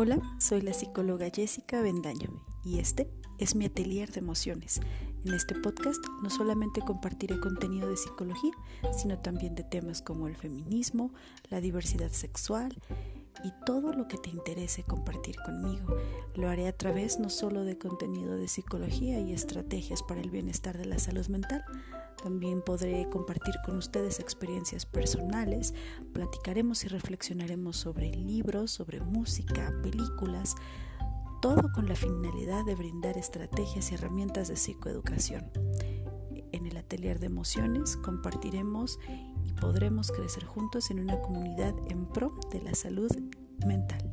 Hola, soy la psicóloga Jessica Bendaño y este es mi atelier de emociones. En este podcast no solamente compartiré contenido de psicología, sino también de temas como el feminismo, la diversidad sexual y todo lo que te interese compartir conmigo. Lo haré a través no solo de contenido de psicología y estrategias para el bienestar de la salud mental, también podré compartir con ustedes experiencias personales, platicaremos y reflexionaremos sobre libros, sobre música, películas, todo con la finalidad de brindar estrategias y herramientas de psicoeducación. Atelier de emociones compartiremos y podremos crecer juntos en una comunidad en pro de la salud mental.